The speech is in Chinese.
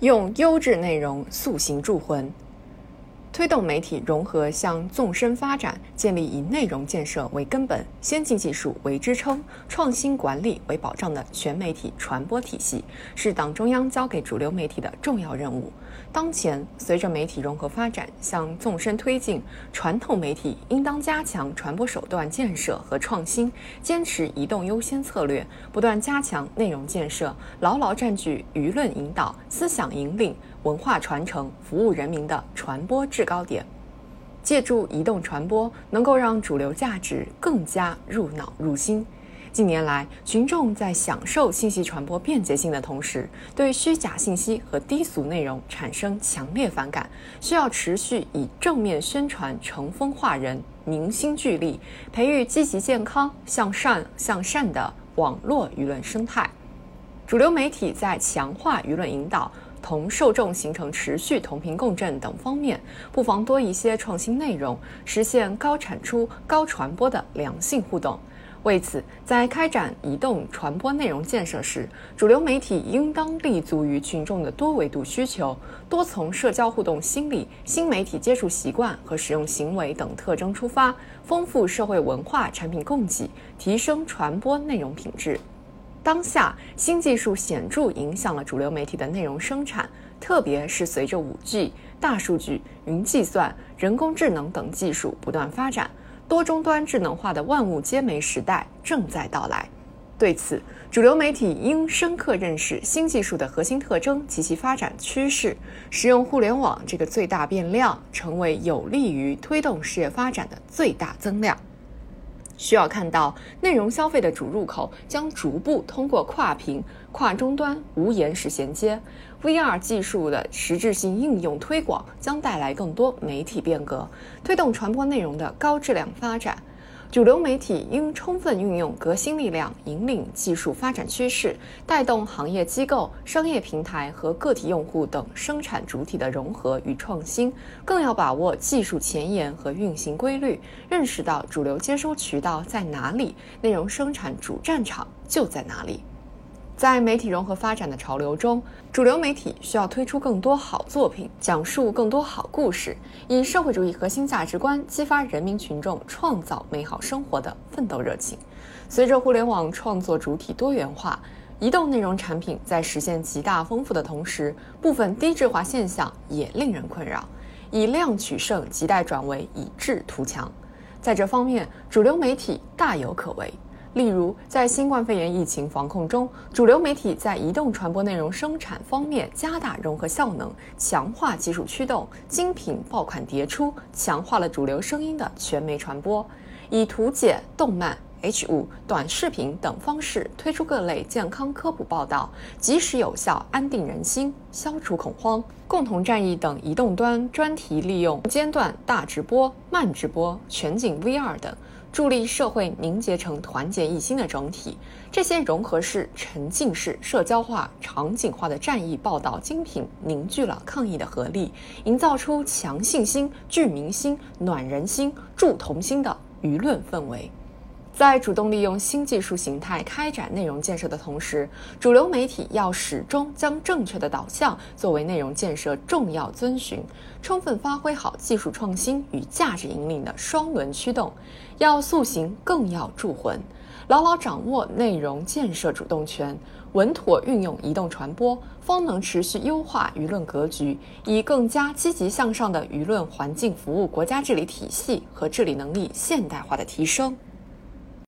用优质内容塑形铸魂。推动媒体融合向纵深发展，建立以内容建设为根本、先进技术为支撑、创新管理为保障的全媒体传播体系，是党中央交给主流媒体的重要任务。当前，随着媒体融合发展向纵深推进，传统媒体应当加强传播手段建设和创新，坚持移动优先策略，不断加强内容建设，牢牢占据舆论引导、思想引领。文化传承、服务人民的传播制高点，借助移动传播，能够让主流价值更加入脑入心。近年来，群众在享受信息传播便捷性的同时，对虚假信息和低俗内容产生强烈反感，需要持续以正面宣传乘风化人、凝心聚力，培育积极健康、向善向善的网络舆论生态。主流媒体在强化舆论引导。同受众形成持续同频共振等方面，不妨多一些创新内容，实现高产出、高传播的良性互动。为此，在开展移动传播内容建设时，主流媒体应当立足于群众的多维度需求，多从社交互动心理、新媒体接触习惯和使用行为等特征出发，丰富社会文化产品供给，提升传播内容品质。当下，新技术显著影响了主流媒体的内容生产，特别是随着五 G、大数据、云计算、人工智能等技术不断发展，多终端智能化的万物皆媒时代正在到来。对此，主流媒体应深刻认识新技术的核心特征及其发展趋势，使用互联网这个最大变量，成为有利于推动事业发展的最大增量。需要看到，内容消费的主入口将逐步通过跨屏、跨终端、无延时衔接。VR 技术的实质性应用推广将带来更多媒体变革，推动传播内容的高质量发展。主流媒体应充分运用革新力量，引领技术发展趋势，带动行业机构、商业平台和个体用户等生产主体的融合与创新。更要把握技术前沿和运行规律，认识到主流接收渠道在哪里，内容生产主战场就在哪里。在媒体融合发展的潮流中，主流媒体需要推出更多好作品，讲述更多好故事，以社会主义核心价值观激发人民群众创造美好生活的奋斗热情。随着互联网创作主体多元化，移动内容产品在实现极大丰富的同时，部分低质化现象也令人困扰。以量取胜，亟待转为以质图强。在这方面，主流媒体大有可为。例如，在新冠肺炎疫情防控中，主流媒体在移动传播内容生产方面加大融合效能，强化技术驱动，精品爆款迭出，强化了主流声音的全媒传播，以图解、动漫、H 五、短视频等方式推出各类健康科普报道，及时有效安定人心，消除恐慌。共同战役等移动端专题利用间断大直播、慢直播、全景 VR 等。助力社会凝结成团结一心的整体，这些融合式、沉浸式、社交化、场景化的战役报道精品，凝聚了抗疫的合力，营造出强信心、聚民心、暖人心、助同心的舆论氛围。在主动利用新技术形态开展内容建设的同时，主流媒体要始终将正确的导向作为内容建设重要遵循，充分发挥好技术创新与价值引领的双轮驱动。要塑形，更要铸魂，牢牢掌握内容建设主动权，稳妥运用移动传播，方能持续优化舆论格局，以更加积极向上的舆论环境服务国家治理体系和治理能力现代化的提升。